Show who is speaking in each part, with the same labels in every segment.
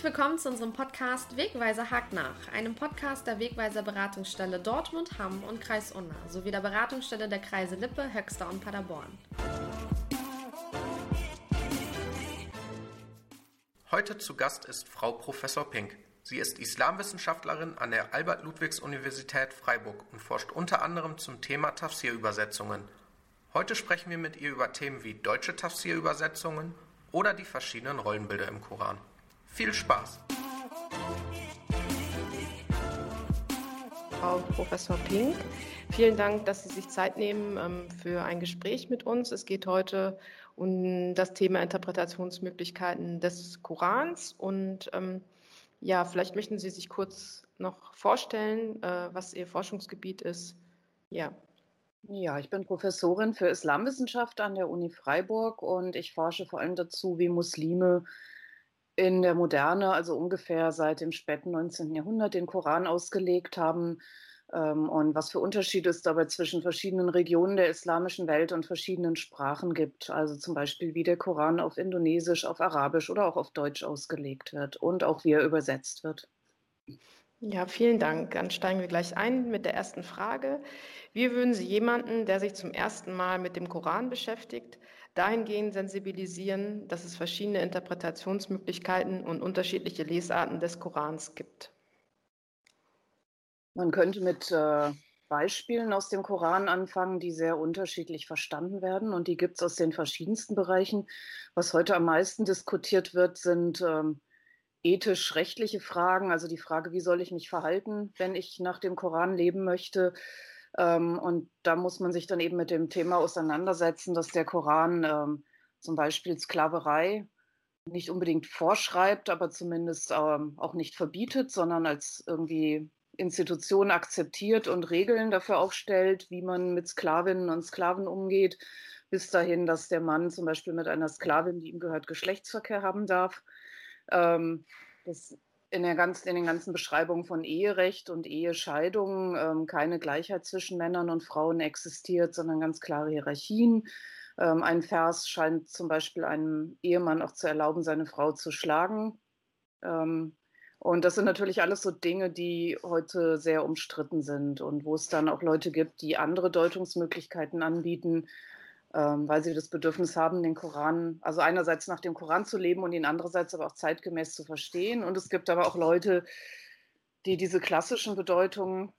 Speaker 1: Herzlich willkommen zu unserem Podcast Wegweiser hakt nach, einem Podcast der Wegweiser Beratungsstelle Dortmund, Hamm und Kreis Unna sowie der Beratungsstelle der Kreise Lippe, Höxter und Paderborn.
Speaker 2: Heute zu Gast ist Frau Professor Pink. Sie ist Islamwissenschaftlerin an der Albert-Ludwigs-Universität Freiburg und forscht unter anderem zum Thema Tafsir-Übersetzungen. Heute sprechen wir mit ihr über Themen wie deutsche Tafsir-Übersetzungen oder die verschiedenen Rollenbilder im Koran. Viel Spaß!
Speaker 3: Frau Professor Pink, vielen Dank, dass Sie sich Zeit nehmen ähm, für ein Gespräch mit uns. Es geht heute um das Thema Interpretationsmöglichkeiten des Korans und ähm, ja, vielleicht möchten Sie sich kurz noch vorstellen, äh, was Ihr Forschungsgebiet ist.
Speaker 4: Ja. Ja, ich bin Professorin für Islamwissenschaft an der Uni Freiburg und ich forsche vor allem dazu, wie Muslime in der Moderne, also ungefähr seit dem späten 19. Jahrhundert, den Koran ausgelegt haben ähm, und was für Unterschiede es dabei zwischen verschiedenen Regionen der islamischen Welt und verschiedenen Sprachen gibt. Also zum Beispiel, wie der Koran auf Indonesisch, auf Arabisch oder auch auf Deutsch ausgelegt wird und auch wie er übersetzt wird.
Speaker 3: Ja, vielen Dank. Dann steigen wir gleich ein mit der ersten Frage. Wie würden Sie jemanden, der sich zum ersten Mal mit dem Koran beschäftigt, dahingehend sensibilisieren, dass es verschiedene Interpretationsmöglichkeiten und unterschiedliche Lesarten des Korans gibt?
Speaker 4: Man könnte mit äh, Beispielen aus dem Koran anfangen, die sehr unterschiedlich verstanden werden. Und die gibt es aus den verschiedensten Bereichen. Was heute am meisten diskutiert wird, sind ähm, ethisch-rechtliche Fragen, also die Frage, wie soll ich mich verhalten, wenn ich nach dem Koran leben möchte. Ähm, und da muss man sich dann eben mit dem Thema auseinandersetzen, dass der Koran ähm, zum Beispiel Sklaverei nicht unbedingt vorschreibt, aber zumindest ähm, auch nicht verbietet, sondern als irgendwie Institution akzeptiert und Regeln dafür aufstellt, wie man mit Sklavinnen und Sklaven umgeht, bis dahin, dass der Mann zum Beispiel mit einer Sklavin, die ihm gehört, Geschlechtsverkehr haben darf. Das in, der ganz, in den ganzen Beschreibungen von Eherecht und Ehescheidung ähm, keine Gleichheit zwischen Männern und Frauen existiert, sondern ganz klare Hierarchien. Ähm, ein Vers scheint zum Beispiel einem Ehemann auch zu erlauben, seine Frau zu schlagen. Ähm, und das sind natürlich alles so Dinge, die heute sehr umstritten sind und wo es dann auch Leute gibt, die andere Deutungsmöglichkeiten anbieten weil sie das Bedürfnis haben, den Koran, also einerseits nach dem Koran zu leben und ihn andererseits aber auch zeitgemäß zu verstehen. Und es gibt aber auch Leute, die diese klassischen Bedeutungen,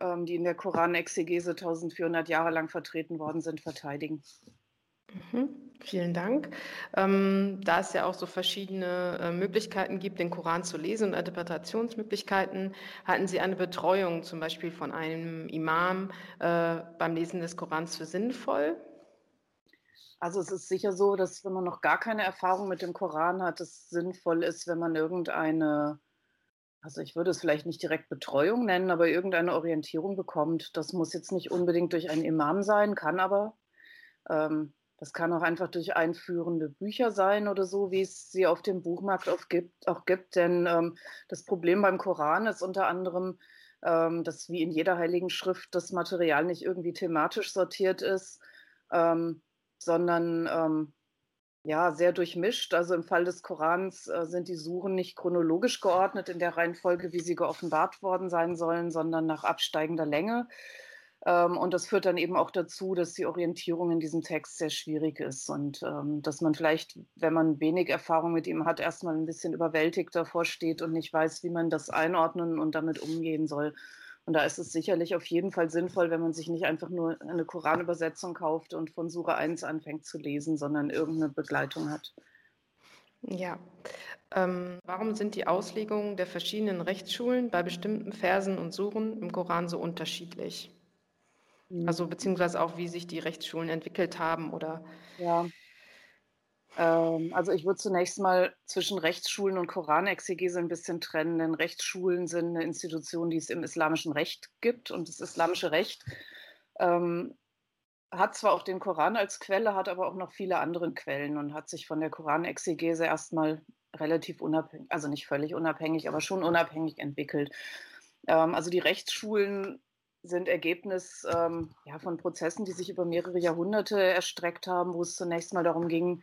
Speaker 4: ähm, die in der Koranexegese 1400 Jahre lang vertreten worden sind, verteidigen.
Speaker 3: Mhm, vielen Dank. Ähm, da es ja auch so verschiedene äh, Möglichkeiten gibt, den Koran zu lesen und Interpretationsmöglichkeiten, halten Sie eine Betreuung zum Beispiel von einem Imam äh, beim Lesen des Korans für sinnvoll?
Speaker 4: Also es ist sicher so, dass wenn man noch gar keine Erfahrung mit dem Koran hat, es sinnvoll ist, wenn man irgendeine, also ich würde es vielleicht nicht direkt Betreuung nennen, aber irgendeine Orientierung bekommt. Das muss jetzt nicht unbedingt durch einen Imam sein, kann aber. Ähm, das kann auch einfach durch einführende Bücher sein oder so, wie es sie auf dem Buchmarkt auch gibt. Auch gibt. Denn ähm, das Problem beim Koran ist unter anderem, ähm, dass wie in jeder heiligen Schrift das Material nicht irgendwie thematisch sortiert ist. Ähm, sondern ähm, ja, sehr durchmischt. Also im Fall des Korans äh, sind die Suchen nicht chronologisch geordnet in der Reihenfolge, wie sie geoffenbart worden sein sollen, sondern nach absteigender Länge. Ähm, und das führt dann eben auch dazu, dass die Orientierung in diesem Text sehr schwierig ist und ähm, dass man vielleicht, wenn man wenig Erfahrung mit ihm hat, erstmal ein bisschen überwältigt davor steht und nicht weiß, wie man das einordnen und damit umgehen soll. Und da ist es sicherlich auf jeden Fall sinnvoll, wenn man sich nicht einfach nur eine Koranübersetzung kauft und von Sura 1 anfängt zu lesen, sondern irgendeine Begleitung hat.
Speaker 3: Ja. Ähm, warum sind die Auslegungen der verschiedenen Rechtsschulen bei bestimmten Versen und Suren im Koran so unterschiedlich? Mhm. Also beziehungsweise auch, wie sich die Rechtsschulen entwickelt haben oder.
Speaker 4: Ja. Ähm, also ich würde zunächst mal zwischen Rechtsschulen und Koranexegese ein bisschen trennen, denn Rechtsschulen sind eine Institution, die es im islamischen Recht gibt und das islamische Recht ähm, hat zwar auch den Koran als Quelle, hat aber auch noch viele andere Quellen und hat sich von der Koranexegese erstmal relativ unabhängig, also nicht völlig unabhängig, aber schon unabhängig entwickelt. Ähm, also die Rechtsschulen sind Ergebnis ähm, ja, von Prozessen, die sich über mehrere Jahrhunderte erstreckt haben, wo es zunächst mal darum ging,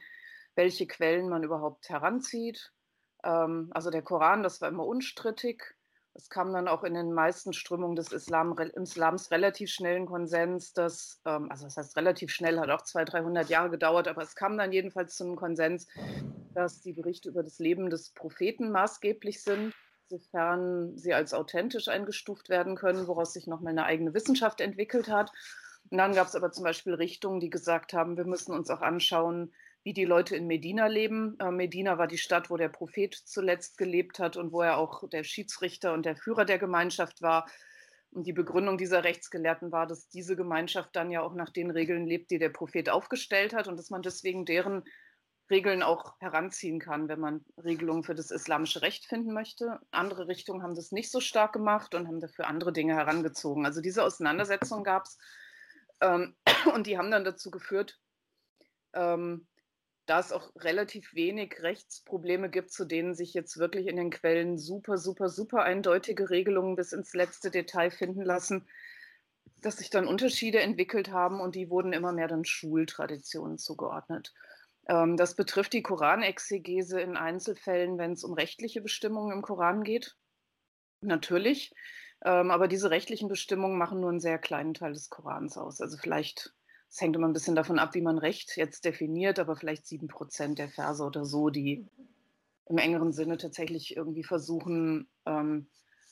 Speaker 4: welche Quellen man überhaupt heranzieht, Ähm, also der Koran, das war immer unstrittig. Es kam dann auch in den meisten Strömungen des Islam, Islams relativ schnellen Konsens, dass, ähm, also das heißt relativ schnell, hat auch 200, 300 Jahre gedauert, aber es kam dann jedenfalls zu einem Konsens, dass die Berichte über das Leben des Propheten maßgeblich sind, sofern sie als authentisch eingestuft werden können, woraus sich nochmal eine eigene Wissenschaft entwickelt hat. Und dann gab es aber zum Beispiel Richtungen, die gesagt haben, wir müssen uns auch anschauen, wie die Leute in Medina leben. Äh, Medina war die Stadt, wo der Prophet zuletzt gelebt hat und wo er auch der Schiedsrichter und der Führer der Gemeinschaft war. Und die Begründung dieser Rechtsgelehrten war, dass diese Gemeinschaft dann ja auch nach den Regeln lebt, die der Prophet aufgestellt hat und dass man deswegen deren Regeln auch heranziehen kann, wenn man Regelungen für das islamische Recht finden möchte. Andere Richtungen haben das nicht so stark gemacht und haben dafür andere Dinge herangezogen. Also diese Auseinandersetzung gab es ähm, und die haben dann dazu geführt, ähm, da es auch relativ wenig Rechtsprobleme gibt, zu denen sich jetzt wirklich in den Quellen super, super, super eindeutige Regelungen bis ins letzte Detail finden lassen, dass sich dann Unterschiede entwickelt haben und die wurden immer mehr dann Schultraditionen zugeordnet. Ähm, das betrifft die Koranexegese in Einzelfällen, wenn es um rechtliche Bestimmungen im Koran geht. Natürlich. Ähm, aber diese rechtlichen Bestimmungen machen nur einen sehr kleinen Teil des Korans aus. Also vielleicht es hängt immer ein bisschen davon ab, wie man Recht jetzt definiert, aber vielleicht sieben Prozent der Verse oder so, die im engeren Sinne tatsächlich irgendwie versuchen ähm,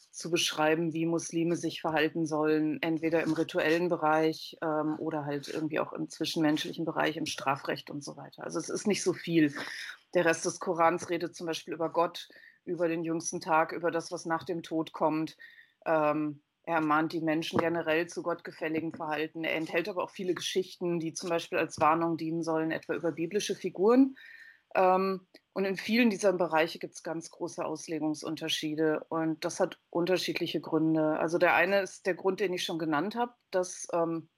Speaker 4: zu beschreiben, wie Muslime sich verhalten sollen, entweder im rituellen Bereich ähm, oder halt irgendwie auch im zwischenmenschlichen Bereich, im Strafrecht und so weiter. Also es ist nicht so viel. Der Rest des Korans redet zum Beispiel über Gott, über den jüngsten Tag, über das, was nach dem Tod kommt. Ähm, er mahnt die Menschen generell zu gottgefälligem Verhalten. Er enthält aber auch viele Geschichten, die zum Beispiel als Warnung dienen sollen, etwa über biblische Figuren. Ähm, und in vielen dieser Bereiche gibt es ganz große Auslegungsunterschiede und das hat unterschiedliche Gründe. Also der eine ist der Grund, den ich schon genannt habe, dass ähm,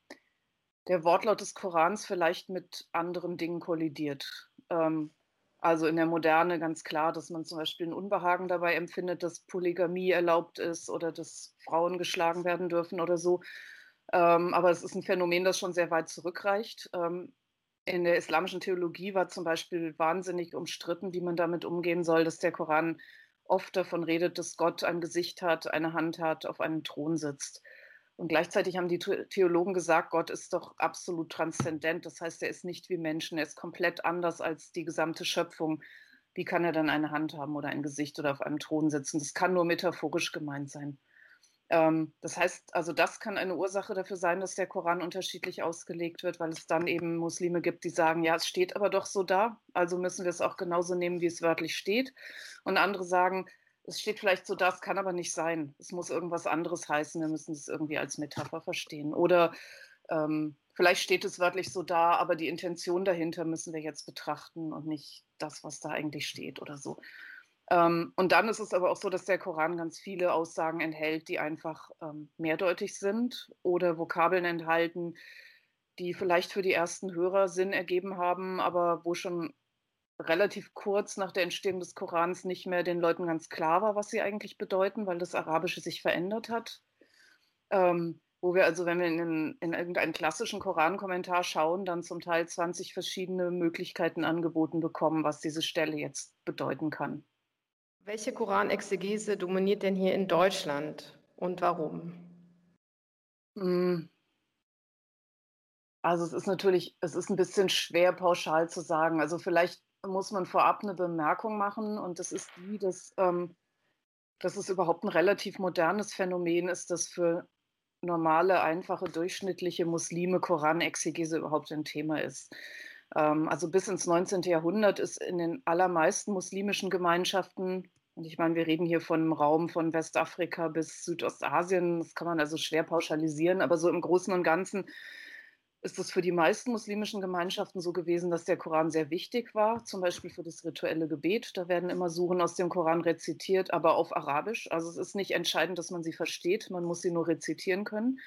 Speaker 4: der Wortlaut des Korans vielleicht mit anderen Dingen kollidiert. Ähm, also in der Moderne ganz klar, dass man zum Beispiel ein Unbehagen dabei empfindet, dass Polygamie erlaubt ist oder dass Frauen geschlagen werden dürfen oder so. Ähm, aber es ist ein Phänomen, das schon sehr weit zurückreicht. Ähm, in der islamischen Theologie war zum Beispiel wahnsinnig umstritten, wie man damit umgehen soll, dass der Koran oft davon redet, dass Gott ein Gesicht hat, eine Hand hat, auf einem Thron sitzt. Und gleichzeitig haben die Theologen gesagt, Gott ist doch absolut transzendent. Das heißt, er ist nicht wie Menschen, er ist komplett anders als die gesamte Schöpfung. Wie kann er dann eine Hand haben oder ein Gesicht oder auf einem Thron sitzen? Das kann nur metaphorisch gemeint sein. Ähm, das heißt, also das kann eine Ursache dafür sein, dass der Koran unterschiedlich ausgelegt wird, weil es dann eben Muslime gibt, die sagen, ja, es steht aber doch so da, also müssen wir es auch genauso nehmen, wie es wörtlich steht. Und andere sagen, es steht vielleicht so da, es kann aber nicht sein. Es muss irgendwas anderes heißen. Wir müssen es irgendwie als Metapher verstehen. Oder ähm, vielleicht steht es wörtlich so da, aber die Intention dahinter müssen wir jetzt betrachten und nicht das, was da eigentlich steht oder so. Ähm, und dann ist es aber auch so, dass der Koran ganz viele Aussagen enthält, die einfach ähm, mehrdeutig sind oder Vokabeln enthalten, die vielleicht für die ersten Hörer Sinn ergeben haben, aber wo schon relativ kurz nach der Entstehung des Korans nicht mehr den Leuten ganz klar war, was sie eigentlich bedeuten, weil das Arabische sich verändert hat. Ähm, wo wir also, wenn wir in, in irgendeinen klassischen Korankommentar schauen, dann zum Teil 20 verschiedene Möglichkeiten angeboten bekommen, was diese Stelle jetzt bedeuten kann.
Speaker 3: Welche Koranexegese dominiert denn hier in Deutschland und warum?
Speaker 4: Hm. Also es ist natürlich, es ist ein bisschen schwer pauschal zu sagen. Also vielleicht muss man vorab eine Bemerkung machen und das ist die, dass, ähm, dass es überhaupt ein relativ modernes Phänomen ist, dass für normale, einfache, durchschnittliche Muslime Koranexegese überhaupt ein Thema ist. Ähm, also bis ins 19. Jahrhundert ist in den allermeisten muslimischen Gemeinschaften, und ich meine, wir reden hier von einem Raum von Westafrika bis Südostasien, das kann man also schwer pauschalisieren, aber so im Großen und Ganzen ist es für die meisten muslimischen Gemeinschaften so gewesen, dass der Koran sehr wichtig war, zum Beispiel für das rituelle Gebet. Da werden immer Suchen aus dem Koran rezitiert, aber auf Arabisch. Also es ist nicht entscheidend, dass man sie versteht, man muss sie nur rezitieren können.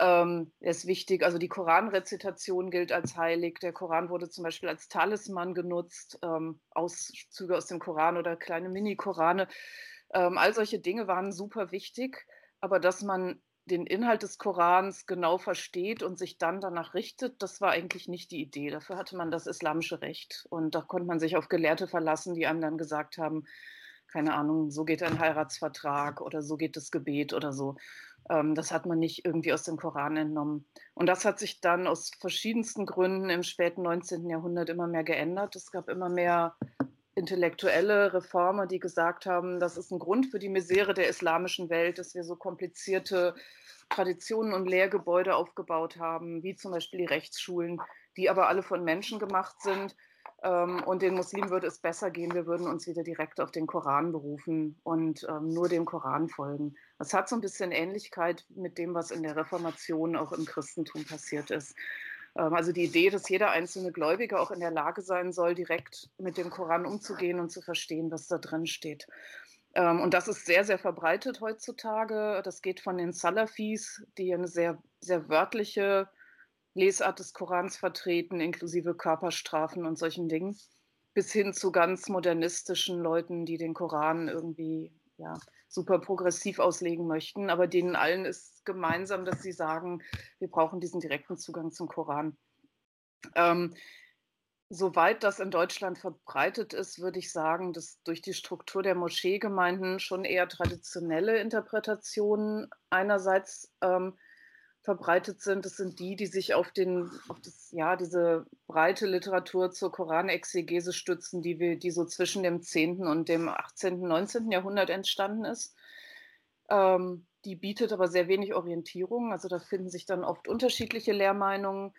Speaker 4: Ähm, ist wichtig, also die Koranrezitation gilt als heilig. Der Koran wurde zum Beispiel als Talisman genutzt, ähm, Auszüge aus dem Koran oder kleine Mini-Korane. Ähm, all solche Dinge waren super wichtig, aber dass man den Inhalt des Korans genau versteht und sich dann danach richtet, das war eigentlich nicht die Idee. Dafür hatte man das islamische Recht und da konnte man sich auf Gelehrte verlassen, die einem dann gesagt haben, keine Ahnung, so geht ein Heiratsvertrag oder so geht das Gebet oder so. Ähm, das hat man nicht irgendwie aus dem Koran entnommen. Und das hat sich dann aus verschiedensten Gründen im späten 19. Jahrhundert immer mehr geändert. Es gab immer mehr intellektuelle Reformer, die gesagt haben, das ist ein Grund für die Misere der islamischen Welt, dass wir so komplizierte Traditionen und Lehrgebäude aufgebaut haben, wie zum Beispiel die Rechtsschulen, die aber alle von Menschen gemacht sind. Ähm, und den Muslimen würde es besser gehen, wir würden uns wieder direkt auf den Koran berufen und ähm, nur dem Koran folgen. Das hat so ein bisschen Ähnlichkeit mit dem, was in der Reformation auch im Christentum passiert ist. Ähm, also die Idee, dass jeder einzelne Gläubige auch in der Lage sein soll, direkt mit dem Koran umzugehen und zu verstehen, was da drin steht. Ähm, und das ist sehr, sehr verbreitet heutzutage. Das geht von den Salafis, die eine sehr, sehr wörtliche Lesart des Korans vertreten, inklusive Körperstrafen und solchen Dingen, bis hin zu ganz modernistischen Leuten, die den Koran irgendwie ja, super progressiv auslegen möchten. Aber denen allen ist gemeinsam, dass sie sagen, wir brauchen diesen direkten Zugang zum Koran. Ähm, soweit das in Deutschland verbreitet ist, würde ich sagen, dass durch die Struktur der Moscheegemeinden schon eher traditionelle Interpretationen einerseits ähm, verbreitet sind. Das sind die, die sich auf, den, auf das, ja, diese breite Literatur zur Koranexegese stützen, die, wir, die so zwischen dem 10. und dem 18., 19. Jahrhundert entstanden ist. Ähm, die bietet aber sehr wenig Orientierung. Also da finden sich dann oft unterschiedliche Lehrmeinungen.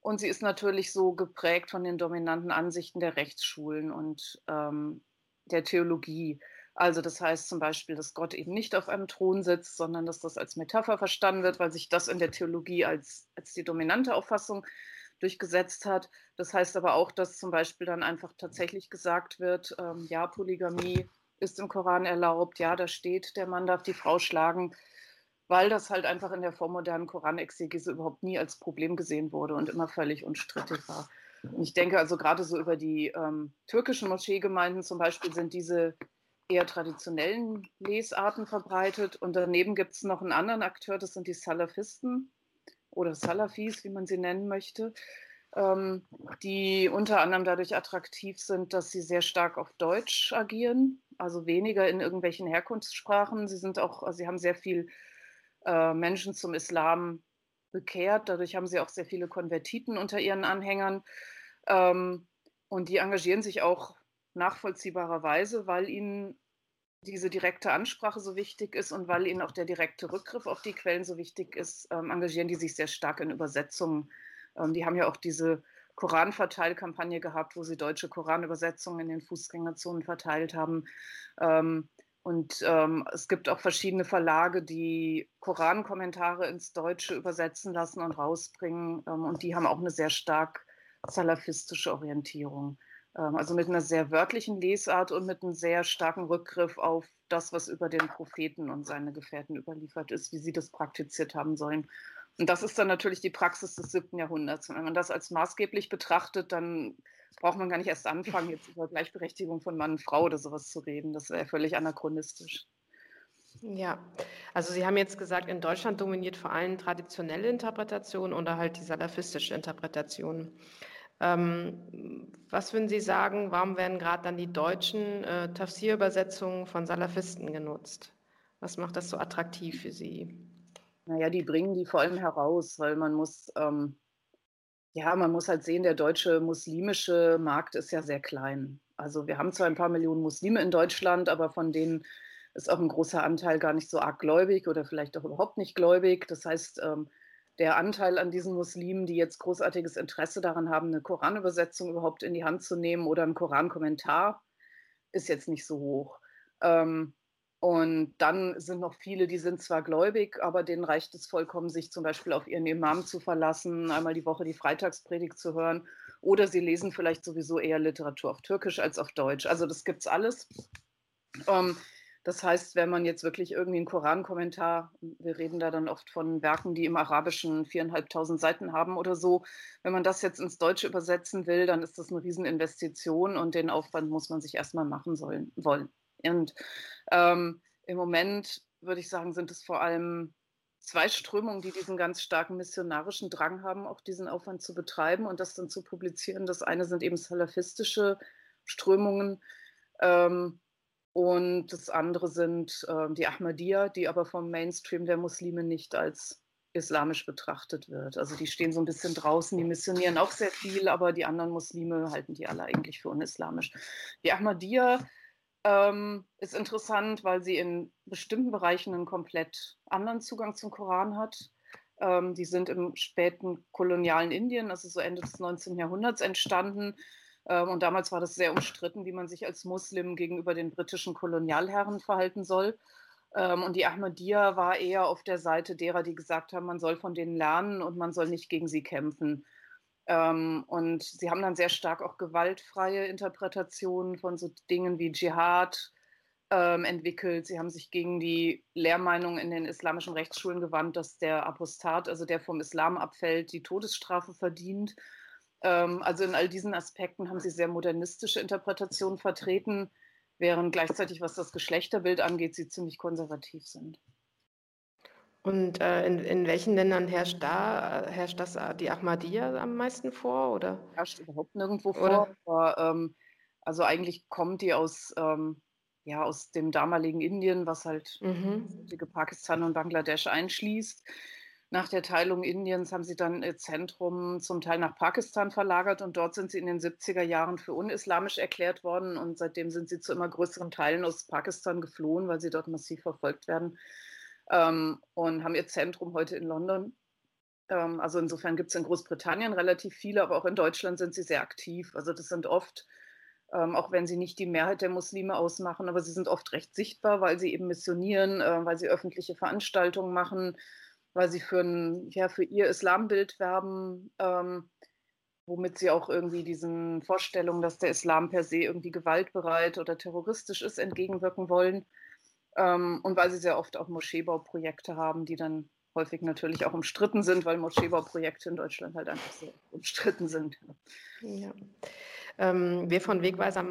Speaker 4: Und sie ist natürlich so geprägt von den dominanten Ansichten der Rechtsschulen und ähm, der Theologie. Also das heißt zum Beispiel, dass Gott eben nicht auf einem Thron sitzt, sondern dass das als Metapher verstanden wird, weil sich das in der Theologie als, als die dominante Auffassung durchgesetzt hat. Das heißt aber auch, dass zum Beispiel dann einfach tatsächlich gesagt wird, ähm, ja, Polygamie ist im Koran erlaubt, ja, da steht, der Mann darf die Frau schlagen, weil das halt einfach in der vormodernen Koranexegese überhaupt nie als Problem gesehen wurde und immer völlig unstrittig war. Und ich denke also gerade so über die ähm, türkischen Moscheegemeinden zum Beispiel sind diese eher traditionellen Lesarten verbreitet. Und daneben gibt es noch einen anderen Akteur, das sind die Salafisten oder Salafis, wie man sie nennen möchte, ähm, die unter anderem dadurch attraktiv sind, dass sie sehr stark auf Deutsch agieren, also weniger in irgendwelchen Herkunftssprachen. Sie sind auch, also sie haben sehr viel äh, Menschen zum Islam bekehrt. Dadurch haben sie auch sehr viele Konvertiten unter ihren Anhängern. Ähm, und die engagieren sich auch nachvollziehbarerweise, weil ihnen diese direkte Ansprache so wichtig ist und weil ihnen auch der direkte Rückgriff auf die Quellen so wichtig ist, ähm, engagieren die sich sehr stark in Übersetzungen. Ähm, die haben ja auch diese Koranverteilkampagne gehabt, wo sie deutsche Koranübersetzungen in den Fußgängerzonen verteilt haben. Ähm, und ähm, es gibt auch verschiedene Verlage, die Korankommentare ins Deutsche übersetzen lassen und rausbringen. Ähm, und die haben auch eine sehr stark salafistische Orientierung. Ähm, also mit einer sehr wörtlichen Lesart und mit einem sehr starken Rückgriff auf das, was über den Propheten und seine Gefährten überliefert ist, wie sie das praktiziert haben sollen. Und das ist dann natürlich die Praxis des siebten Jahrhunderts. Und wenn man das als maßgeblich betrachtet, dann braucht man gar nicht erst anfangen, jetzt über Gleichberechtigung von Mann und Frau oder sowas zu reden. Das wäre völlig anachronistisch.
Speaker 3: Ja, also Sie haben jetzt gesagt, in Deutschland dominiert vor allem traditionelle Interpretation oder halt die salafistische Interpretation. Ähm, was würden Sie sagen, warum werden gerade dann die deutschen äh, Tafsir-Übersetzungen von Salafisten genutzt? Was macht das so attraktiv für Sie?
Speaker 4: Naja, die bringen die vor allem heraus, weil man muss, ähm, ja, man muss halt sehen, der deutsche muslimische Markt ist ja sehr klein. Also wir haben zwar ein paar Millionen Muslime in Deutschland, aber von denen ist auch ein großer Anteil gar nicht so arg gläubig oder vielleicht auch überhaupt nicht gläubig. Das heißt, ähm, der Anteil an diesen Muslimen, die jetzt großartiges Interesse daran haben, eine Koranübersetzung überhaupt in die Hand zu nehmen oder einen Korankommentar, ist jetzt nicht so hoch. Ähm, und dann sind noch viele, die sind zwar gläubig, aber denen reicht es vollkommen, sich zum Beispiel auf ihren Imam zu verlassen, einmal die Woche die Freitagspredigt zu hören. Oder sie lesen vielleicht sowieso eher Literatur auf Türkisch als auf Deutsch. Also das gibt es alles. Ähm, das heißt, wenn man jetzt wirklich irgendwie einen Korankommentar, wir reden da dann oft von Werken, die im Arabischen viereinhalbtausend Seiten haben oder so, wenn man das jetzt ins Deutsche übersetzen will, dann ist das eine Rieseninvestition und den Aufwand muss man sich erstmal machen sollen, wollen. Und ähm, im Moment würde ich sagen, sind es vor allem zwei Strömungen, die diesen ganz starken missionarischen Drang haben, auch diesen Aufwand zu betreiben und das dann zu publizieren. Das eine sind eben salafistische Strömungen ähm, und das andere sind äh, die Ahmadiyya, die aber vom Mainstream der Muslime nicht als islamisch betrachtet wird. Also die stehen so ein bisschen draußen, die missionieren auch sehr viel, aber die anderen Muslime halten die alle eigentlich für unislamisch. Die Ahmadiyya ähm, ist interessant, weil sie in bestimmten Bereichen einen komplett anderen Zugang zum Koran hat. Ähm, die sind im späten kolonialen Indien, also so Ende des 19. Jahrhunderts entstanden. Ähm, und damals war das sehr umstritten, wie man sich als Muslim gegenüber den britischen Kolonialherren verhalten soll. Ähm, und die Ahmadiyya war eher auf der Seite derer, die gesagt haben, man soll von denen lernen und man soll nicht gegen sie kämpfen. Ähm, und sie haben dann sehr stark auch gewaltfreie Interpretationen von so Dingen wie Dschihad entwickelt. Sie haben sich gegen die Lehrmeinung in den islamischen Rechtsschulen gewandt, dass der Apostat, also der vom Islam abfällt, die Todesstrafe verdient. Ähm, also in all diesen Aspekten haben sie sehr modernistische Interpretationen vertreten, während gleichzeitig, was das Geschlechterbild angeht, sie ziemlich konservativ sind.
Speaker 3: Und äh, in, in welchen Ländern herrscht da, herrscht das äh, die Ahmadiyya am meisten vor? Oder?
Speaker 4: Herrscht überhaupt nirgendwo vor. Aber, ähm, also eigentlich kommt die aus, ähm, ja, aus dem damaligen Indien, was halt mhm. Pakistan und Bangladesch einschließt. Nach der Teilung Indiens haben sie dann ihr Zentrum zum Teil nach Pakistan verlagert und dort sind sie in den 70er Jahren für unislamisch erklärt worden und seitdem sind sie zu immer größeren Teilen aus Pakistan geflohen, weil sie dort massiv verfolgt werden ähm, und haben ihr Zentrum heute in London. Ähm, also insofern gibt es in Großbritannien relativ viele, aber auch in Deutschland sind sie sehr aktiv. Also das sind oft, ähm, auch wenn sie nicht die Mehrheit der Muslime ausmachen, aber sie sind oft recht sichtbar, weil sie eben missionieren, äh, weil sie öffentliche Veranstaltungen machen, weil sie für, ein, ja, für ihr Islambild werben ähm, womit sie auch irgendwie diesen Vorstellungen, dass der Islam per se irgendwie gewaltbereit oder terroristisch ist, entgegenwirken wollen. Ähm, und weil sie sehr oft auch Moscheebauprojekte haben, die dann häufig natürlich auch umstritten sind, weil Moscheebauprojekte in Deutschland halt einfach sehr umstritten sind.
Speaker 3: Ja. Ähm, wir von Wegweiser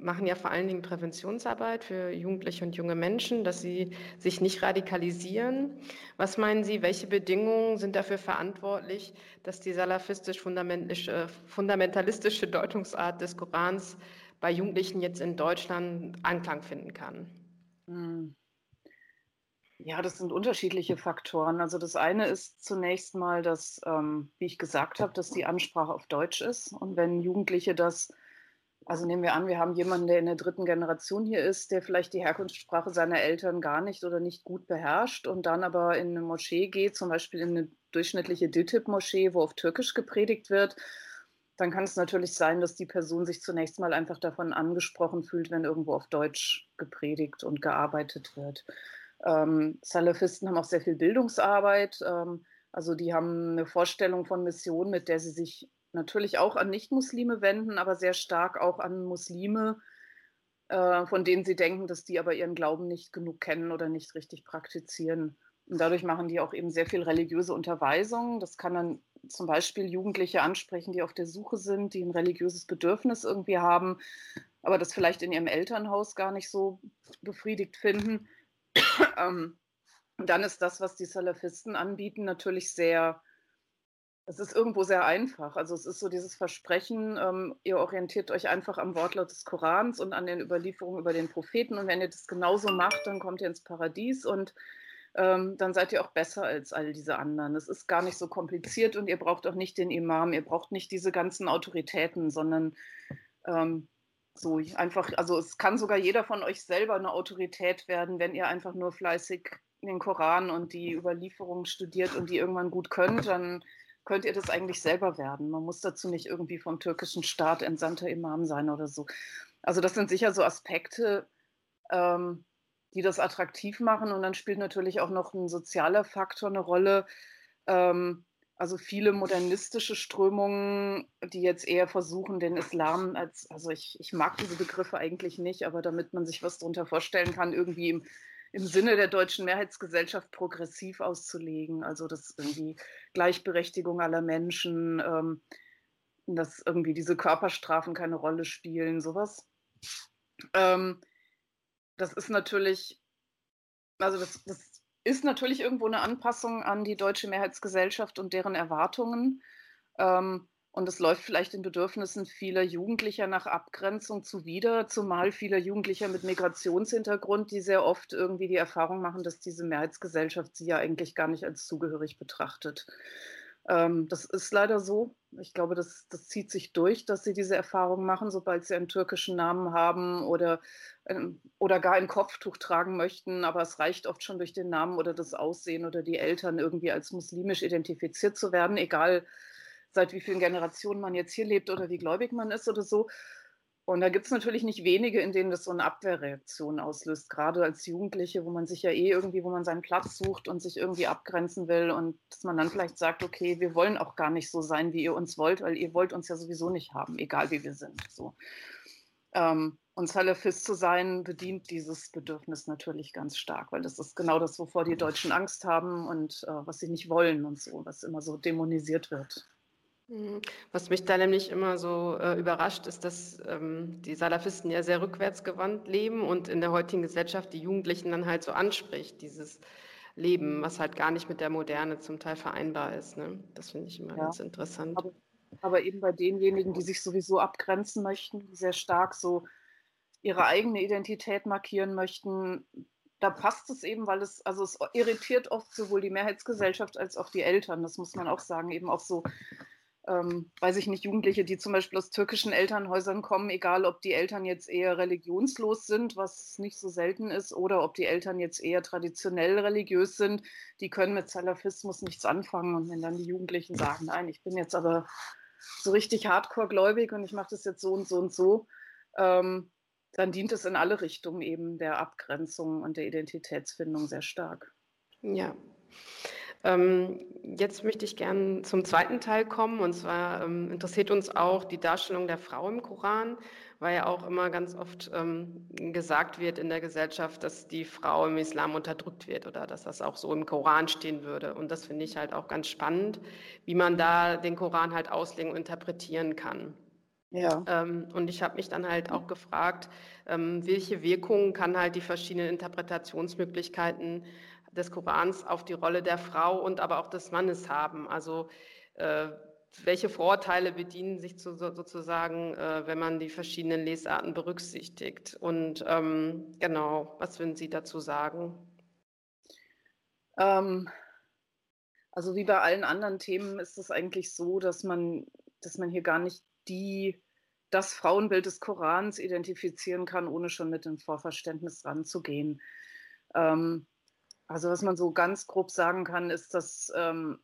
Speaker 3: machen ja vor allen Dingen Präventionsarbeit für Jugendliche und junge Menschen, dass sie sich nicht radikalisieren. Was meinen Sie, welche Bedingungen sind dafür verantwortlich, dass die salafistisch-fundamentalistische Deutungsart des Korans bei Jugendlichen jetzt in Deutschland Anklang finden kann? Hm.
Speaker 4: Ja, das sind unterschiedliche Faktoren. Also das eine ist zunächst mal, dass, ähm, wie ich gesagt habe, dass die Ansprache auf Deutsch ist. Und wenn Jugendliche das, also nehmen wir an, wir haben jemanden, der in der dritten Generation hier ist, der vielleicht die Herkunftssprache seiner Eltern gar nicht oder nicht gut beherrscht und dann aber in eine Moschee geht, zum Beispiel in eine durchschnittliche DITIB-Moschee, wo auf Türkisch gepredigt wird dann kann es natürlich sein, dass die Person sich zunächst mal einfach davon angesprochen fühlt, wenn irgendwo auf Deutsch gepredigt und gearbeitet wird. Ähm, Salafisten haben auch sehr viel Bildungsarbeit. Ähm, also die haben eine Vorstellung von Mission, mit der sie sich natürlich auch an Nichtmuslime wenden, aber sehr stark auch an Muslime, äh, von denen sie denken, dass die aber ihren Glauben nicht genug kennen oder nicht richtig praktizieren. Und dadurch machen die auch eben sehr viel religiöse Unterweisung. Das kann dann zum Beispiel Jugendliche ansprechen, die auf der Suche sind, die ein religiöses Bedürfnis irgendwie haben, aber das vielleicht in ihrem Elternhaus gar nicht so befriedigt finden. ähm, dann ist das, was die Salafisten anbieten, natürlich sehr, es ist irgendwo sehr einfach. Also es ist so dieses Versprechen, ähm, ihr orientiert euch einfach am Wortlaut des Korans und an den Überlieferungen über den Propheten und wenn ihr das genauso macht, dann kommt ihr ins Paradies und ähm, dann seid ihr auch besser als all diese anderen. Es ist gar nicht so kompliziert und ihr braucht auch nicht den Imam, ihr braucht nicht diese ganzen Autoritäten, sondern ähm, so einfach, also es kann sogar jeder von euch selber eine Autorität werden, wenn ihr einfach nur fleißig den Koran und die Überlieferungen studiert und die irgendwann gut könnt, dann könnt ihr das eigentlich selber werden. Man muss dazu nicht irgendwie vom türkischen Staat entsandter Imam sein oder so. Also das sind sicher so Aspekte, ähm, die das attraktiv machen. Und dann spielt natürlich auch noch ein sozialer Faktor eine Rolle. Ähm, also viele modernistische Strömungen, die jetzt eher versuchen, den Islam als, also ich, ich mag diese Begriffe eigentlich nicht, aber damit man sich was darunter vorstellen kann, irgendwie im, im Sinne der deutschen Mehrheitsgesellschaft progressiv auszulegen. Also dass irgendwie Gleichberechtigung aller Menschen, ähm, dass irgendwie diese Körperstrafen keine Rolle spielen, sowas. Ähm, das ist natürlich, also das, das ist natürlich irgendwo eine Anpassung an die deutsche Mehrheitsgesellschaft und deren Erwartungen. Ähm, und es läuft vielleicht den Bedürfnissen vieler Jugendlicher nach Abgrenzung zuwider, zumal vieler Jugendlicher mit Migrationshintergrund, die sehr oft irgendwie die Erfahrung machen, dass diese Mehrheitsgesellschaft sie ja eigentlich gar nicht als zugehörig betrachtet. Ähm, das ist leider so. Ich glaube, das, das, zieht sich durch, dass sie diese Erfahrung machen, sobald sie einen türkischen Namen haben oder, ähm, oder gar ein Kopftuch tragen möchten. Aber es reicht oft schon durch den Namen oder das Aussehen oder die Eltern irgendwie als muslimisch identifiziert zu werden, egal seit wie vielen Generationen man jetzt hier lebt oder wie gläubig man ist oder so. Und da gibt es natürlich nicht wenige, in denen das so eine Abwehrreaktion auslöst, gerade als Jugendliche, wo man sich ja eh irgendwie, wo man seinen Platz sucht und sich irgendwie abgrenzen will und dass man dann vielleicht sagt, okay, wir wollen auch gar nicht so sein, wie ihr uns wollt, weil ihr wollt uns ja sowieso nicht haben, egal wie wir sind. So. Ähm, und Salafist zu sein, bedient dieses Bedürfnis natürlich ganz stark, weil das ist genau das, wovor die Deutschen Angst haben und äh, was sie nicht wollen und so, was immer so dämonisiert wird.
Speaker 3: Mhm. Was mich da nämlich immer so äh, überrascht, ist, dass ähm, die Salafisten ja sehr rückwärtsgewandt leben und in der heutigen Gesellschaft die Jugendlichen dann halt so anspricht, dieses Leben, was halt gar nicht mit der Moderne zum Teil vereinbar ist. Ne? Das finde ich immer ja. ganz interessant.
Speaker 4: Aber, aber, eben bei denjenigen, die sich sowieso abgrenzen möchten, die sehr stark so ihre eigene Identität markieren möchten, da passt es eben, weil es, also es irritiert oft sowohl die Mehrheitsgesellschaft als auch die Eltern, das muss man auch sagen, eben auch so ähm, weiß ich nicht, Jugendliche, die zum Beispiel aus türkischen Elternhäusern kommen, egal ob die Eltern jetzt eher religionslos sind, was nicht so selten ist, oder ob die Eltern jetzt eher traditionell religiös sind, die können mit Salafismus nichts anfangen. Und wenn dann die Jugendlichen sagen, nein, ich bin jetzt aber so richtig hardcore gläubig und ich mache das jetzt so und so und so, ähm, dann dient es in alle Richtungen eben der Abgrenzung und der Identitätsfindung sehr stark.
Speaker 3: Ja. Ähm, jetzt möchte ich gerne zum zweiten Teil kommen. Und zwar ähm, interessiert uns auch die Darstellung der Frau im Koran, weil ja auch immer ganz oft ähm, gesagt wird in der Gesellschaft, dass die Frau im Islam unterdrückt wird oder dass das auch so im Koran stehen würde. Und das finde ich halt auch ganz spannend, wie man da den Koran halt auslegen und interpretieren kann. Ja. Ähm, und ich habe mich dann halt auch gefragt, ähm, welche Wirkungen kann halt die verschiedenen Interpretationsmöglichkeiten des Korans auf die Rolle der Frau und aber auch des Mannes haben. Also äh, welche Vorteile bedienen sich zu, sozusagen, äh, wenn man die verschiedenen Lesarten berücksichtigt? Und ähm, genau, was würden Sie dazu sagen?
Speaker 4: Ähm, also wie bei allen anderen Themen ist es eigentlich so, dass man, dass man hier gar nicht die, das Frauenbild des Korans identifizieren kann, ohne schon mit dem Vorverständnis ranzugehen. Ähm, also was man so ganz grob sagen kann, ist, dass ähm,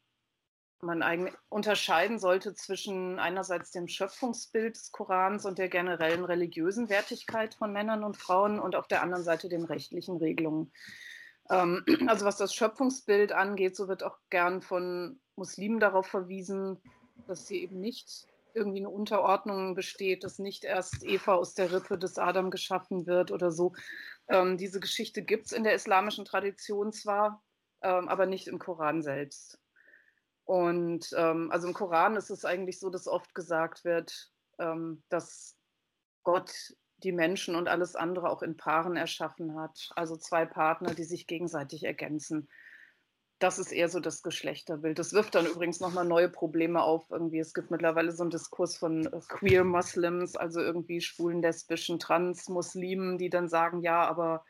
Speaker 4: man eigentlich unterscheiden sollte zwischen einerseits dem Schöpfungsbild des Korans und der generellen religiösen Wertigkeit von Männern und Frauen und auf der anderen Seite den rechtlichen Regelungen. Ähm, also was das Schöpfungsbild angeht, so wird auch gern von Muslimen darauf verwiesen, dass sie eben nicht irgendwie eine Unterordnung besteht, dass nicht erst Eva aus der Rippe des Adam geschaffen wird oder so, ähm, diese Geschichte gibt es in der islamischen Tradition zwar, ähm, aber nicht im Koran selbst. Und ähm, also im Koran ist es eigentlich so, dass oft gesagt wird, ähm, dass Gott die Menschen und alles andere auch in Paaren erschaffen hat. Also zwei Partner, die sich gegenseitig ergänzen das ist eher so das Geschlechterbild. Das wirft dann übrigens nochmal neue Probleme auf. Irgendwie, es gibt mittlerweile so einen Diskurs von äh, Queer Muslims, also irgendwie schwulen, lesbischen, Trans-Muslimen, die dann sagen, ja, aber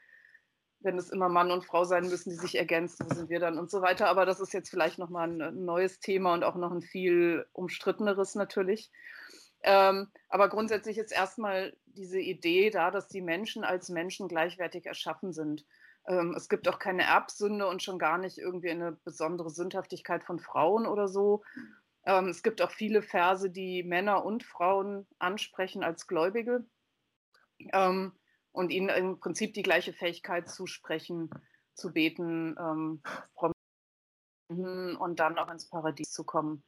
Speaker 4: wenn es immer Mann und Frau sein müssen, die sich ergänzen, wo sind wir dann und so weiter. Aber das ist jetzt vielleicht nochmal ein neues Thema und auch noch ein viel umstritteneres natürlich. Ähm, aber grundsätzlich ist erstmal diese Idee da, dass die Menschen als Menschen gleichwertig erschaffen sind. Ähm, es gibt auch keine Erbsünde und schon gar nicht irgendwie eine besondere Sündhaftigkeit von Frauen oder so. Ähm, es gibt auch viele Verse, die Männer und Frauen ansprechen als Gläubige ähm, und ihnen im Prinzip die gleiche Fähigkeit zusprechen, zu beten und dann auch ins Paradies zu kommen.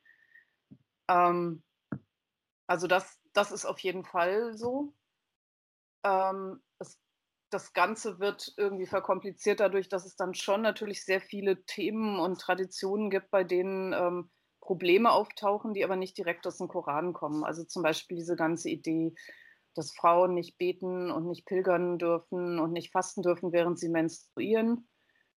Speaker 4: Also das, das ist auf jeden Fall so. Es das Ganze wird irgendwie verkompliziert dadurch, dass es dann schon natürlich sehr viele Themen und Traditionen gibt, bei denen ähm, Probleme auftauchen, die aber nicht direkt aus dem Koran kommen. Also zum Beispiel diese ganze Idee, dass Frauen nicht beten und nicht pilgern dürfen und nicht fasten dürfen, während sie menstruieren.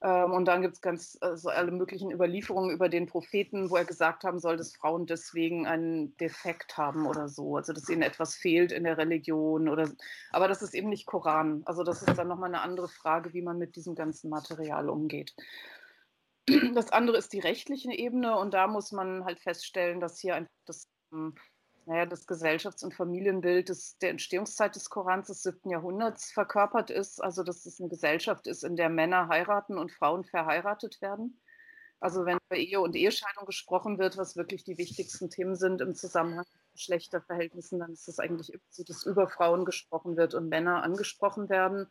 Speaker 4: Ähm, und dann gibt es ganz also alle möglichen Überlieferungen über den Propheten, wo er gesagt haben soll, dass Frauen deswegen einen Defekt haben oder so, also dass ihnen etwas fehlt in der Religion oder aber das ist eben nicht Koran. Also das ist dann nochmal eine andere Frage, wie man mit diesem ganzen Material umgeht. Das andere ist die rechtliche Ebene und da muss man halt feststellen, dass hier einfach das hm, naja, das Gesellschafts- und Familienbild des, der Entstehungszeit des Korans des 7. Jahrhunderts verkörpert ist. Also, dass es eine Gesellschaft ist, in der Männer heiraten und Frauen verheiratet werden. Also, wenn über Ehe und Ehescheidung gesprochen wird, was wirklich die wichtigsten Themen sind im Zusammenhang mit Geschlechterverhältnissen, dann ist es eigentlich so, dass über Frauen gesprochen wird und Männer angesprochen werden.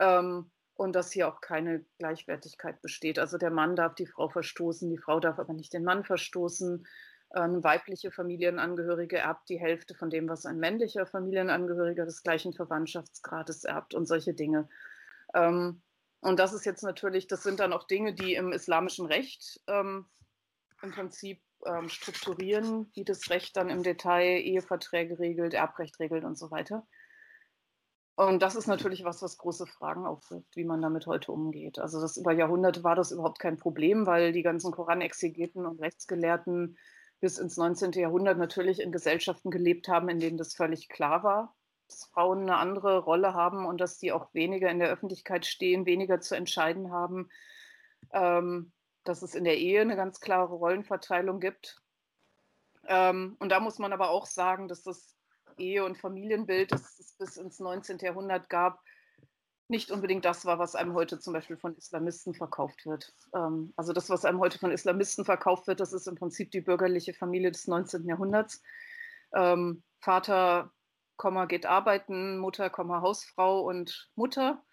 Speaker 4: Ähm, und dass hier auch keine Gleichwertigkeit besteht. Also der Mann darf die Frau verstoßen, die Frau darf aber nicht den Mann verstoßen eine weibliche Familienangehörige erbt die Hälfte von dem, was ein männlicher Familienangehöriger des gleichen Verwandtschaftsgrades erbt und solche Dinge. Ähm, und das ist jetzt natürlich, das sind dann auch Dinge, die im islamischen Recht ähm, im Prinzip ähm, strukturieren, wie das Recht dann im Detail Eheverträge regelt, Erbrecht regelt und so weiter. Und das ist natürlich was, was große Fragen aufwirft, wie man damit heute umgeht. Also das über Jahrhunderte war das überhaupt kein Problem, weil die ganzen Koranexegeten und Rechtsgelehrten bis ins 19. Jahrhundert natürlich in Gesellschaften gelebt haben, in denen das völlig klar war, dass Frauen eine andere Rolle haben und dass die auch weniger in der Öffentlichkeit stehen, weniger zu entscheiden haben, ähm, dass es in der Ehe eine ganz klare Rollenverteilung gibt. Ähm, und da muss man aber auch sagen, dass das Ehe- und Familienbild, das es bis ins 19. Jahrhundert gab, nicht unbedingt das war, was einem heute zum Beispiel von Islamisten verkauft wird. Ähm, also das, was einem heute von Islamisten verkauft wird, das ist im Prinzip die bürgerliche Familie des 19. Jahrhunderts. Ähm, Vater, Komma, geht arbeiten, Mutter, Komma, Hausfrau und Mutter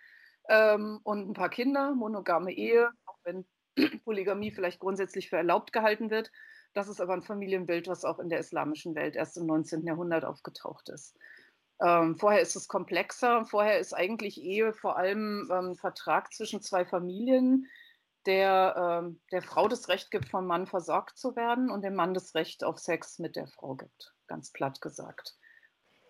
Speaker 4: ähm, und ein paar Kinder, monogame Ehe, auch wenn Polygamie vielleicht grundsätzlich für erlaubt gehalten wird. Das ist aber ein Familienbild, was auch in der islamischen Welt erst im 19. Jahrhundert aufgetaucht ist. Ähm, vorher ist es komplexer. Vorher ist eigentlich Ehe vor allem ähm, Vertrag zwischen zwei Familien, der ähm, der Frau das Recht gibt, vom Mann versorgt zu werden und dem Mann das Recht auf Sex mit der Frau gibt, ganz platt gesagt.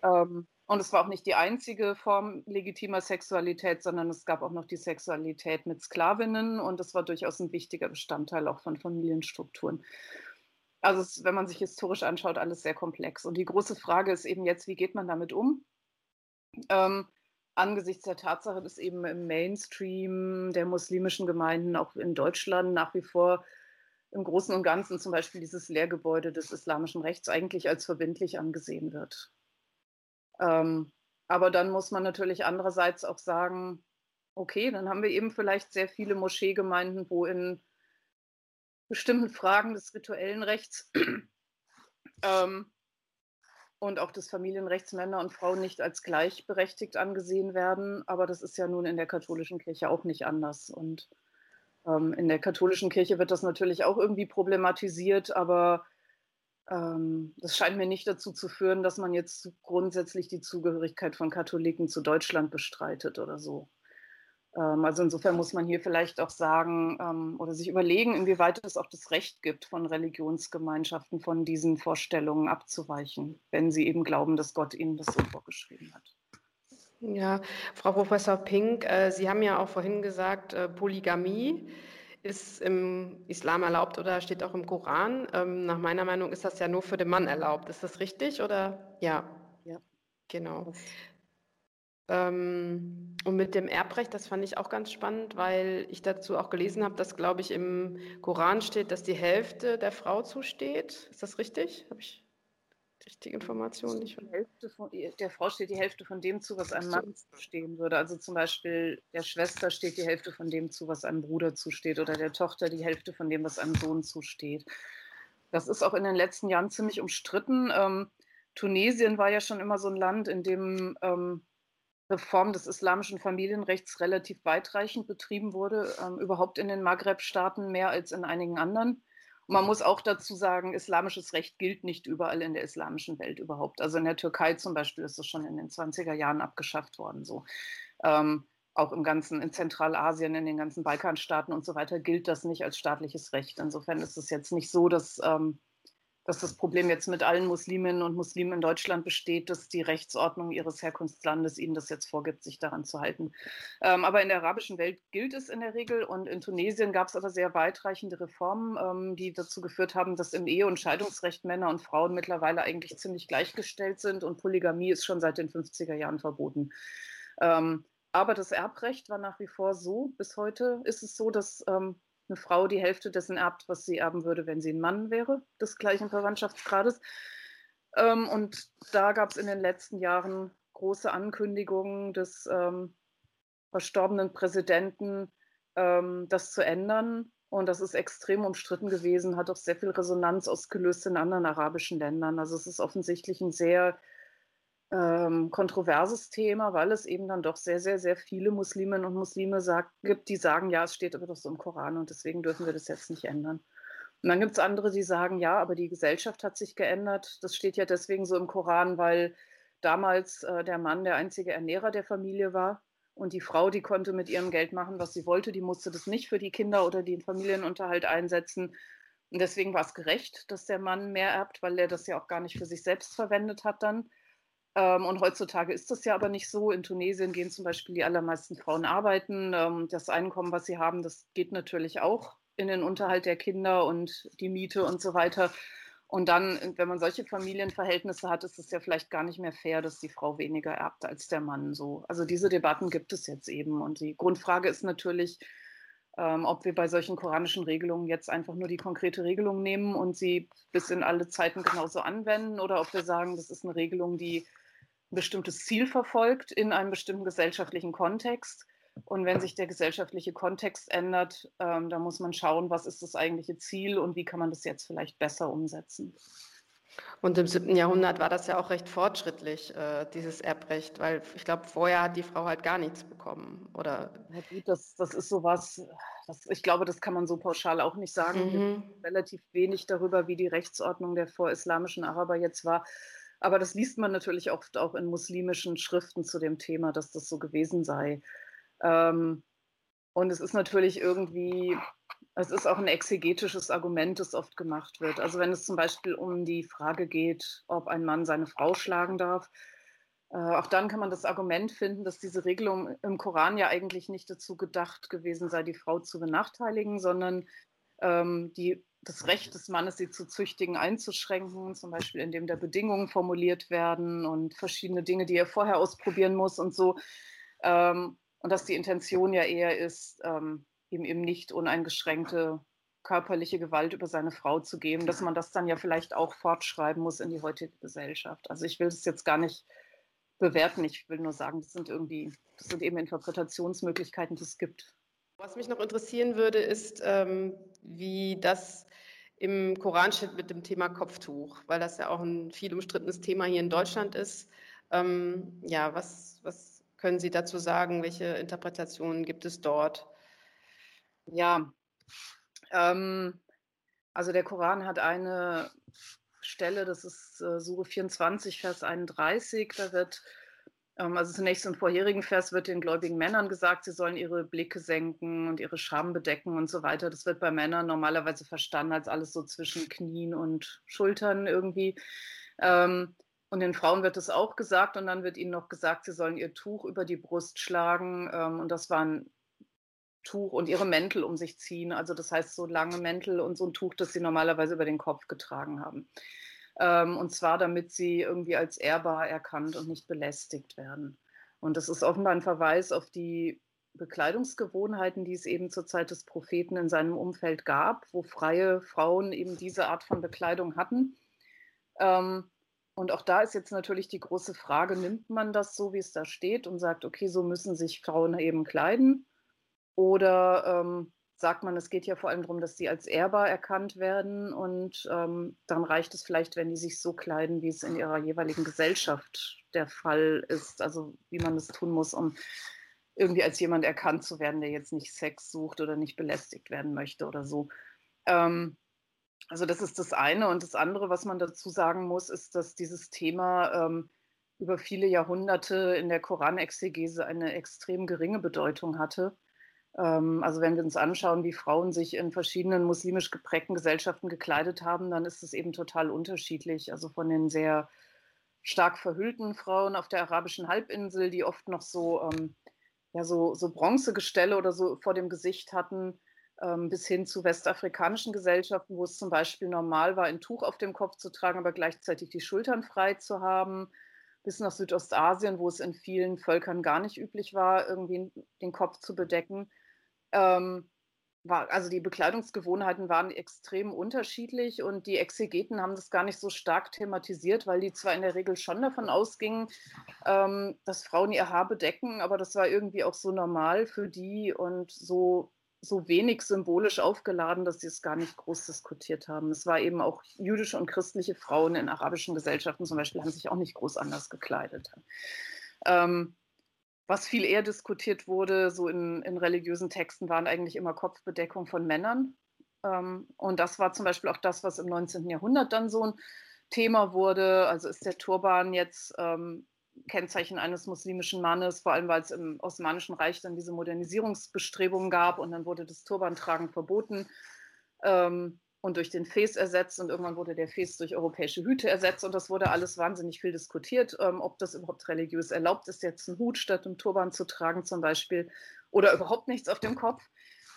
Speaker 4: Ähm, und es war auch nicht die einzige Form legitimer Sexualität, sondern es gab auch noch die Sexualität mit Sklavinnen und das war durchaus ein wichtiger Bestandteil auch von Familienstrukturen. Also es, wenn man sich historisch anschaut, alles sehr komplex. Und die große Frage ist eben jetzt, wie geht man damit um? Ähm, angesichts der Tatsache, dass eben im Mainstream der muslimischen Gemeinden, auch in Deutschland, nach wie vor im Großen und Ganzen zum Beispiel dieses Lehrgebäude des islamischen Rechts eigentlich als verbindlich angesehen wird. Ähm, aber dann muss man natürlich andererseits auch sagen, okay, dann haben wir eben vielleicht sehr viele Moscheegemeinden, wo in bestimmten Fragen des rituellen Rechts ähm, und auch des Familienrechts Männer und Frauen nicht als gleichberechtigt angesehen werden. Aber das ist ja nun in der katholischen Kirche auch nicht anders. Und ähm, in der katholischen Kirche wird das natürlich auch irgendwie problematisiert, aber ähm, das scheint mir nicht dazu zu führen, dass man jetzt grundsätzlich die Zugehörigkeit von Katholiken zu Deutschland bestreitet oder so. Ähm, also insofern muss man hier vielleicht auch sagen ähm, oder sich überlegen, inwieweit es auch das Recht gibt, von Religionsgemeinschaften von diesen Vorstellungen abzuweichen, wenn sie eben glauben, dass Gott ihnen das so vorgeschrieben hat.
Speaker 3: Ja, Frau Professor Pink, äh, Sie haben ja auch vorhin gesagt, äh, Polygamie ist im Islam erlaubt oder steht auch im Koran. Ähm, nach meiner Meinung ist das ja nur für den Mann erlaubt. Ist das richtig oder ja? Ja. Genau. Ähm, und mit dem Erbrecht, das fand ich auch ganz spannend, weil ich dazu auch gelesen habe, dass, glaube ich, im Koran steht, dass die Hälfte der Frau zusteht. Ist das richtig? Habe ich die richtige Information?
Speaker 4: Die Hälfte von, der Frau steht die Hälfte von dem zu, was einem Mann zustehen würde. Also zum Beispiel der Schwester steht die Hälfte von dem zu, was einem Bruder zusteht oder der Tochter die Hälfte von dem, was einem Sohn zusteht. Das ist auch in den letzten Jahren ziemlich umstritten. Ähm, Tunesien war ja schon immer so ein Land, in dem ähm, Reform des islamischen Familienrechts relativ weitreichend betrieben wurde, ähm, überhaupt in den Maghreb-Staaten mehr als in einigen anderen. Und man muss auch dazu sagen, islamisches Recht gilt nicht überall in der islamischen Welt überhaupt. Also in der Türkei zum Beispiel ist es schon in den 20er Jahren abgeschafft worden. So. Ähm, auch im ganzen, in Zentralasien, in den ganzen Balkanstaaten und so weiter gilt das nicht als staatliches Recht. Insofern ist es jetzt nicht so, dass ähm, dass das Problem jetzt mit allen Musliminnen und Muslimen in Deutschland besteht, dass die Rechtsordnung ihres Herkunftslandes ihnen das jetzt vorgibt, sich daran zu halten. Ähm, aber in der arabischen Welt gilt es in der Regel und in Tunesien gab es aber sehr weitreichende Reformen, ähm, die dazu geführt haben, dass im Ehe- und Scheidungsrecht Männer und Frauen mittlerweile eigentlich ziemlich gleichgestellt sind und Polygamie ist schon seit den 50er Jahren verboten. Ähm, aber das Erbrecht war nach wie vor so. Bis heute ist es so, dass ähm, eine Frau die Hälfte dessen erbt, was sie erben würde, wenn sie ein Mann wäre, des gleichen Verwandtschaftsgrades. Ähm, und da gab es in den letzten Jahren große Ankündigungen des ähm, verstorbenen Präsidenten, ähm, das zu ändern. Und das ist extrem umstritten gewesen, hat auch sehr viel Resonanz ausgelöst in anderen arabischen Ländern. Also es ist offensichtlich ein sehr ähm, kontroverses Thema, weil es eben dann doch sehr, sehr, sehr viele Musliminnen und Muslime sagt, gibt, die sagen, ja, es steht aber doch so im Koran und deswegen dürfen wir das jetzt nicht ändern. Und dann gibt es andere, die sagen, ja, aber die Gesellschaft hat sich geändert. Das steht ja deswegen so im Koran, weil damals äh, der Mann der einzige Ernährer der Familie war und die Frau, die konnte mit ihrem Geld machen, was sie wollte. Die musste das nicht für die Kinder oder den Familienunterhalt einsetzen. Und deswegen war es gerecht, dass der Mann mehr erbt, weil er das ja auch gar nicht für sich selbst verwendet hat dann. Ähm, und heutzutage ist das ja aber nicht so. In Tunesien gehen zum Beispiel die allermeisten Frauen arbeiten. Ähm, das Einkommen, was sie haben, das geht natürlich auch in den Unterhalt der Kinder und die Miete und so weiter. Und dann, wenn man solche Familienverhältnisse hat, ist es ja vielleicht gar nicht mehr fair, dass die Frau weniger erbt als der Mann. So. Also diese Debatten gibt es jetzt eben. Und die Grundfrage ist natürlich, ähm, ob wir bei solchen koranischen Regelungen jetzt einfach nur die konkrete Regelung nehmen und sie bis in alle Zeiten genauso anwenden oder ob wir sagen, das ist eine Regelung, die bestimmtes Ziel verfolgt in einem bestimmten gesellschaftlichen Kontext. Und wenn sich der gesellschaftliche Kontext ändert, ähm, da muss man schauen, was ist das eigentliche Ziel und wie kann man das jetzt vielleicht besser umsetzen.
Speaker 3: Und im 7. Jahrhundert war das ja auch recht fortschrittlich, äh, dieses Erbrecht, weil ich glaube, vorher hat die Frau halt gar nichts bekommen. Oder?
Speaker 4: Ja, gut, das, das ist sowas, das, ich glaube, das kann man so pauschal auch nicht sagen. Mhm. Relativ wenig darüber, wie die Rechtsordnung der vorislamischen Araber jetzt war. Aber das liest man natürlich oft auch in muslimischen Schriften zu dem Thema, dass das so gewesen sei. Ähm, und es ist natürlich irgendwie, es ist auch ein exegetisches Argument, das oft gemacht wird. Also wenn es zum Beispiel um die Frage geht, ob ein Mann seine Frau schlagen darf, äh, auch dann kann man das Argument finden, dass diese Regelung im Koran ja eigentlich nicht dazu gedacht gewesen sei, die Frau zu benachteiligen, sondern ähm, die das Recht des Mannes, sie zu züchtigen, einzuschränken, zum Beispiel indem da Bedingungen formuliert werden und verschiedene Dinge, die er vorher ausprobieren muss und so. Ähm, und dass die Intention ja eher ist, ähm, ihm eben nicht uneingeschränkte körperliche Gewalt über seine Frau zu geben, dass man das dann ja vielleicht auch fortschreiben muss in die heutige Gesellschaft. Also ich will das jetzt gar nicht bewerten, ich will nur sagen, das sind irgendwie, das sind eben Interpretationsmöglichkeiten, die es gibt.
Speaker 3: Was mich noch interessieren würde, ist, ähm, wie das im Koran steht mit dem Thema Kopftuch, weil das ja auch ein viel umstrittenes Thema hier in Deutschland ist. Ähm, ja, was, was können Sie dazu sagen? Welche Interpretationen gibt es dort?
Speaker 4: Ja, ähm, also der Koran hat eine Stelle, das ist äh, Sure 24, Vers 31, da wird also zunächst im vorherigen Vers wird den gläubigen Männern gesagt, sie sollen ihre Blicke senken und ihre Scham bedecken und so weiter. Das wird bei Männern normalerweise verstanden als alles so zwischen Knien und Schultern irgendwie. Ähm, und den Frauen wird es auch gesagt und dann wird ihnen noch gesagt, sie sollen ihr Tuch über die Brust schlagen. Ähm, und das war ein Tuch und ihre Mäntel um sich ziehen. Also das heißt so lange Mäntel und so ein Tuch, das sie normalerweise über den Kopf getragen haben. Ähm, und zwar, damit sie irgendwie als ehrbar erkannt und nicht belästigt werden. Und das ist offenbar ein Verweis auf die Bekleidungsgewohnheiten, die es eben zur Zeit des Propheten in seinem Umfeld gab, wo freie Frauen eben diese Art von Bekleidung hatten. Ähm, und auch da ist jetzt natürlich die große Frage, nimmt man das so, wie es da steht und sagt, okay, so müssen sich Frauen eben kleiden? Oder ähm, sagt man, es geht ja vor allem darum, dass sie als ehrbar erkannt werden und ähm, dann reicht es vielleicht, wenn die sich so kleiden, wie es in ihrer jeweiligen Gesellschaft der Fall ist, also wie man es tun muss, um irgendwie als jemand erkannt zu werden, der jetzt nicht Sex sucht oder nicht belästigt werden möchte oder so. Ähm, also das ist das eine. Und das andere, was man dazu sagen muss, ist, dass dieses Thema ähm, über viele Jahrhunderte in der Koranexegese eine extrem geringe Bedeutung hatte also wenn wir uns anschauen, wie Frauen sich in verschiedenen muslimisch geprägten Gesellschaften gekleidet haben, dann ist es eben total unterschiedlich. Also von den sehr stark verhüllten Frauen auf der arabischen Halbinsel, die oft noch so, ähm, ja, so, so Bronzegestelle oder so vor dem Gesicht hatten, ähm, bis hin zu westafrikanischen Gesellschaften, wo es zum Beispiel normal war, ein Tuch auf dem Kopf zu tragen, aber gleichzeitig die Schultern frei zu haben, bis nach Südostasien, wo es in vielen Völkern gar nicht üblich war, irgendwie den Kopf zu bedecken. Ähm, war, also die Bekleidungsgewohnheiten waren extrem unterschiedlich und die Exegeten haben das gar nicht so stark thematisiert, weil die zwar in der Regel schon davon ausgingen, ähm, dass Frauen ihr Haar bedecken, aber das war irgendwie auch so normal für die und so, so wenig symbolisch aufgeladen, dass sie es gar nicht groß diskutiert haben. Es war eben auch jüdische und christliche Frauen in arabischen Gesellschaften zum Beispiel haben sich auch nicht groß anders gekleidet. Ähm, was viel eher diskutiert wurde, so in, in religiösen Texten, waren eigentlich immer Kopfbedeckung von Männern. Ähm, und das war zum Beispiel auch das, was im 19. Jahrhundert dann so ein Thema wurde. Also ist der Turban jetzt ähm, Kennzeichen eines muslimischen Mannes, vor allem weil es im Osmanischen Reich dann diese Modernisierungsbestrebungen gab und dann wurde das Turbantragen verboten. Ähm, und durch den Fes ersetzt und irgendwann wurde der Fes durch europäische Hüte ersetzt und das wurde alles wahnsinnig viel diskutiert, ähm, ob das überhaupt religiös erlaubt ist, jetzt einen Hut statt einem Turban zu tragen zum Beispiel oder überhaupt nichts auf dem Kopf.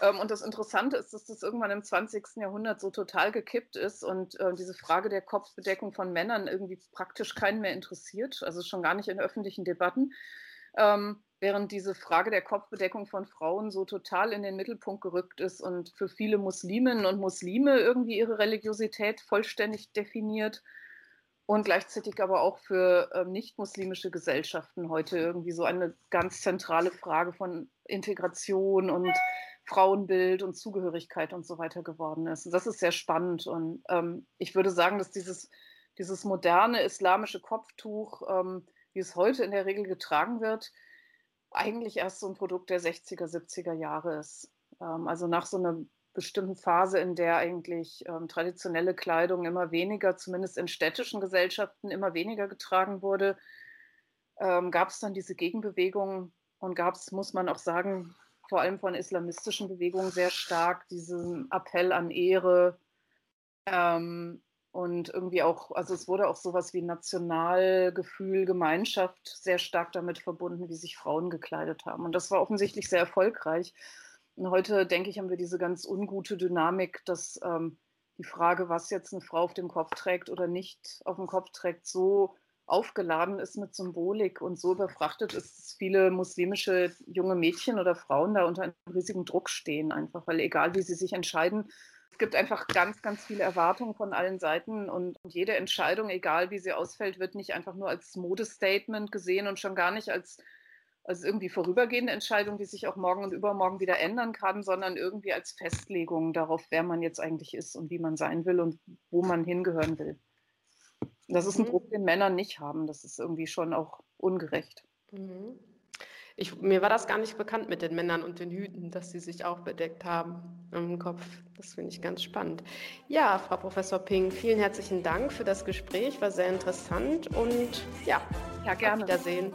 Speaker 4: Ähm, und das Interessante ist, dass das irgendwann im 20. Jahrhundert so total gekippt ist und äh, diese Frage der Kopfbedeckung von Männern irgendwie praktisch keinen mehr interessiert, also schon gar nicht in öffentlichen Debatten. Ähm, während diese Frage der Kopfbedeckung von Frauen so total in den Mittelpunkt gerückt ist und für viele Musliminnen und Muslime irgendwie ihre Religiosität vollständig definiert und gleichzeitig aber auch für äh, nicht-muslimische Gesellschaften heute irgendwie so eine ganz zentrale Frage von Integration und Frauenbild und Zugehörigkeit und so weiter geworden ist. Und das ist sehr spannend und ähm, ich würde sagen, dass dieses, dieses moderne islamische Kopftuch, ähm, wie es heute in der Regel getragen wird, eigentlich erst so ein Produkt der 60er, 70er Jahre ist. Ähm, also nach so einer bestimmten Phase, in der eigentlich ähm, traditionelle Kleidung immer weniger, zumindest in städtischen Gesellschaften, immer weniger getragen wurde, ähm, gab es dann diese Gegenbewegung und gab es, muss man auch sagen, vor allem von islamistischen Bewegungen sehr stark diesen Appell an Ehre, ähm, und irgendwie auch, also es wurde auch sowas wie Nationalgefühl, Gemeinschaft sehr stark damit verbunden, wie sich Frauen gekleidet haben. Und das war offensichtlich sehr erfolgreich. Und heute, denke ich, haben wir diese ganz ungute Dynamik, dass ähm, die Frage, was jetzt eine Frau auf dem Kopf trägt oder nicht auf dem Kopf trägt, so aufgeladen ist mit Symbolik und so überfrachtet ist, dass viele muslimische junge Mädchen oder Frauen da unter einem riesigen Druck stehen, einfach weil egal wie sie sich entscheiden, es gibt einfach ganz, ganz viele Erwartungen von allen Seiten und jede Entscheidung, egal wie sie ausfällt, wird nicht einfach nur als Modestatement gesehen und schon gar nicht als, als irgendwie vorübergehende Entscheidung, die sich auch morgen und übermorgen wieder ändern kann, sondern irgendwie als Festlegung darauf, wer man jetzt eigentlich ist und wie man sein will und wo man hingehören will. Das ist ein mhm. Druck, den Männer nicht haben. Das ist irgendwie schon auch ungerecht.
Speaker 3: Mhm. Ich, mir war das gar nicht bekannt mit den Männern und den Hüten, dass sie sich auch bedeckt haben im Kopf. Das finde ich ganz spannend. Ja, Frau Professor Ping, vielen herzlichen Dank für das Gespräch, war sehr interessant und ja, ja gerne. Auf Wiedersehen.